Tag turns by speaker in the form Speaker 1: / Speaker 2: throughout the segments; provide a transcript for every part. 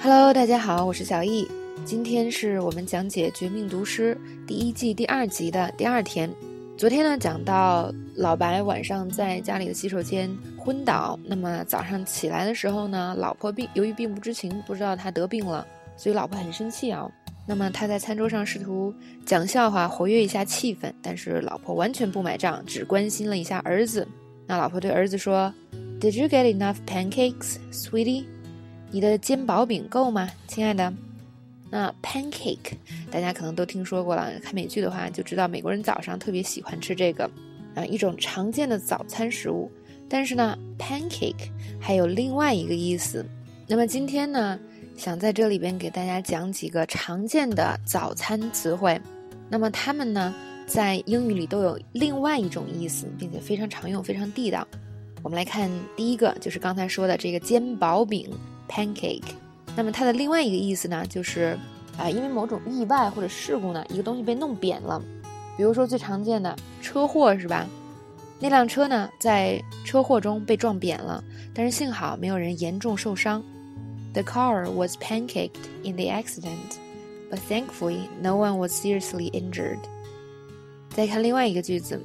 Speaker 1: Hello，大家好，我是小易。今天是我们讲解《绝命毒师》第一季第二集的第二天。昨天呢，讲到老白晚上在家里的洗手间昏倒，那么早上起来的时候呢，老婆并由于并不知情，不知道他得病了，所以老婆很生气啊。那么他在餐桌上试图讲笑话，活跃一下气氛，但是老婆完全不买账，只关心了一下儿子。那老婆对儿子说：“Did you get enough pancakes, sweetie？” 你的煎薄饼够吗，亲爱的？那 pancake 大家可能都听说过了，看美剧的话就知道美国人早上特别喜欢吃这个，啊，一种常见的早餐食物。但是呢，pancake 还有另外一个意思。那么今天呢，想在这里边给大家讲几个常见的早餐词汇。那么它们呢，在英语里都有另外一种意思，并且非常常用，非常地道。我们来看第一个，就是刚才说的这个煎薄饼。pancake，那么它的另外一个意思呢，就是啊，因为某种意外或者事故呢，一个东西被弄扁了。比如说最常见的车祸是吧？那辆车呢，在车祸中被撞扁了，但是幸好没有人严重受伤。The car was pancaked in the accident, but thankfully no one was seriously injured. 再看另外一个句子，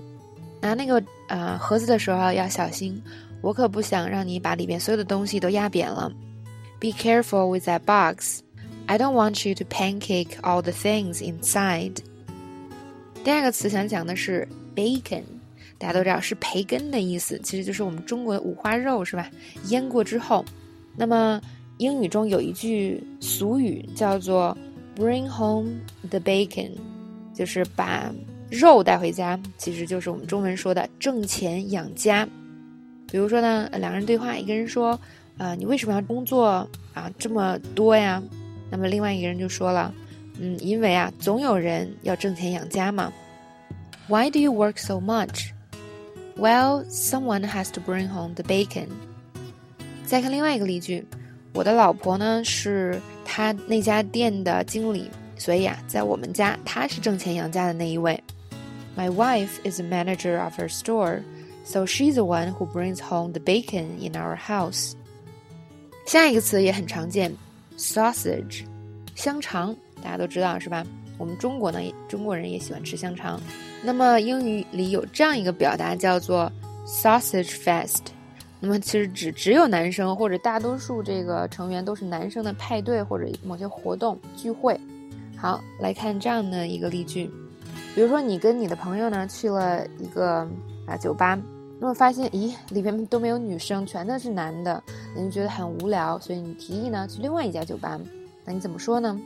Speaker 1: 拿那个呃盒子的时候要小心，我可不想让你把里面所有的东西都压扁了。Be careful with that box. I don't want you to pancake all the things inside. 第二个词想讲的是 bacon，大家都知道是培根的意思，其实就是我们中国的五花肉，是吧？腌过之后，那么英语中有一句俗语叫做 "Bring home the bacon"，就是把肉带回家，其实就是我们中文说的挣钱养家。比如说呢，两个人对话，一个人说。啊，你为什么要工作啊这么多呀？那么另外一个人就说了，嗯，因为啊，总有人要挣钱养家嘛。Why do you work so much? Well, someone has to bring home the bacon. 再看另外一个例句，我的老婆呢是他那家店的经理，所以啊，在我们家她是挣钱养家的那一位。My wife is a manager of her store, so she's the one who brings home the bacon in our house. 下一个词也很常见，sausage，香肠，大家都知道是吧？我们中国呢，中国人也喜欢吃香肠。那么英语里有这样一个表达叫做 sausage fest，那么其实指只有男生或者大多数这个成员都是男生的派对或者某些活动聚会。好，来看这样的一个例句，比如说你跟你的朋友呢去了一个啊酒吧。那么发现，咦，里面都没有女生，全都是男的，你就觉得很无聊，所以你提议呢去另外一家酒吧。那你怎么说呢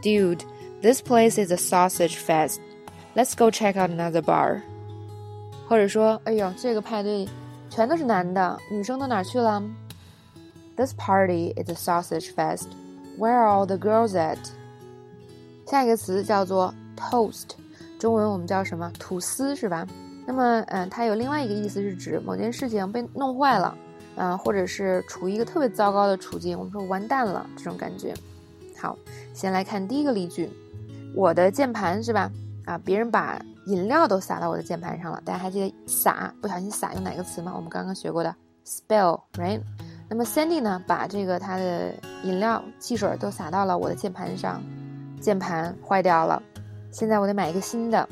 Speaker 1: ？Dude, this place is a sausage fest. Let's go check out another bar. 或者说，哎呦，这个派对全都是男的，女生都哪去了？This party is a sausage fest. Where are all the girls at? 下一个词叫做 toast，中文我们叫什么？吐司是吧？那么，嗯，它有另外一个意思，是指某件事情被弄坏了，嗯，或者是处于一个特别糟糕的处境，我们说完蛋了这种感觉。好，先来看第一个例句，我的键盘是吧？啊，别人把饮料都洒到我的键盘上了，大家还记得洒不小心洒用哪个词吗？我们刚刚学过的 spill，right？那么 Sandy 呢，把这个他的饮料汽水都洒到了我的键盘上，键盘坏掉了，现在我得买一个新的。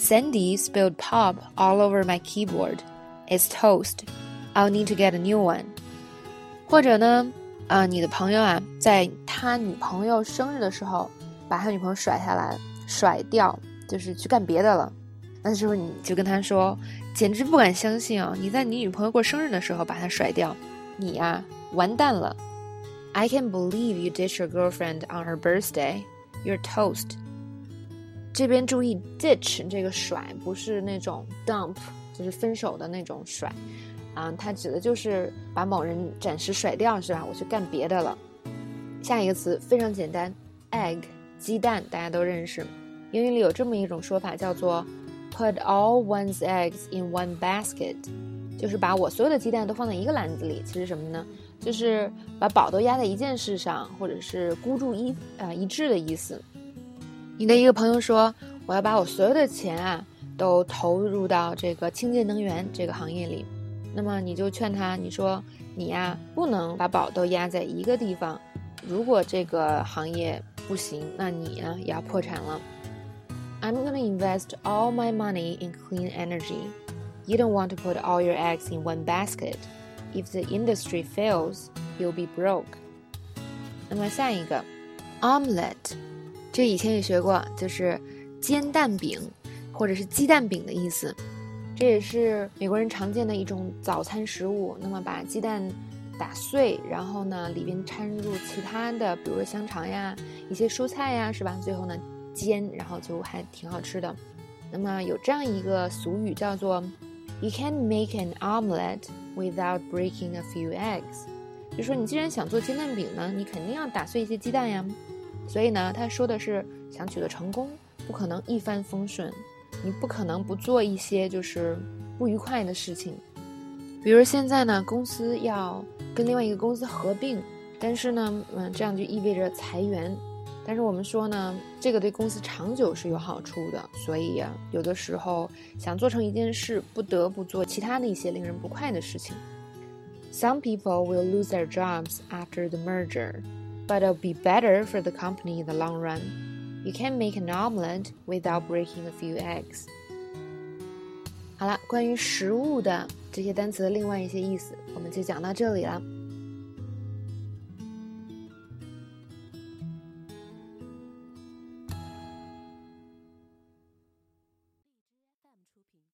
Speaker 1: Sandy spilled pop all over my keyboard. It's toast. I'll need to get a new one. 或者呢，啊，你的朋友啊，在他女朋友生日的时候，把他女朋友甩下来，甩掉，就是去干别的了。那时候你就跟他说，简直不敢相信啊！你在你女朋友过生日的时候把她甩掉，你呀，完蛋了。I can't believe you ditched your girlfriend on her birthday. You're toast. 这边注意，ditch 这个甩不是那种 dump，就是分手的那种甩，啊，它指的就是把某人暂时甩掉，是吧？我去干别的了。下一个词非常简单，egg，鸡蛋，大家都认识。英语里有这么一种说法，叫做 put all one's eggs in one basket，就是把我所有的鸡蛋都放在一个篮子里。其实什么呢？就是把宝都压在一件事上，或者是孤注一啊一掷的意思。你的一个朋友说：“我要把我所有的钱啊，都投入到这个清洁能源这个行业里。”那么你就劝他，你说：“你呀，不能把宝都压在一个地方， 如果这个行业不行，那你呢也要破产了。I'm gonna invest all my money in clean energy. You don't want to put all your eggs in one basket. If the industry fails, you'll be broke. 那么下一个，omelette， 这以前也学过，就是煎蛋饼或者是鸡蛋饼的意思。这也是美国人常见的一种早餐食物。那么把鸡蛋打碎，然后呢里边掺入其他的，比如说香肠呀、一些蔬菜呀，是吧？最后呢煎，然后就还挺好吃的。那么有这样一个俗语叫做 “You can make an omelette without breaking a few eggs”，就说你既然想做煎蛋饼呢，你肯定要打碎一些鸡蛋呀。所以呢，他说的是想取得成功，不可能一帆风顺。你不可能不做一些就是不愉快的事情，比如现在呢，公司要跟另外一个公司合并，但是呢，嗯，这样就意味着裁员。但是我们说呢，这个对公司长久是有好处的。所以呀，有的时候想做成一件事，不得不做其他的一些令人不快的事情。Some people will lose their jobs after the merger, but it'll be better for the company in the long run. You can't make an omelette without breaking a few eggs。好了，关于食物的这些单词的另外一些意思，我们就讲到这里了。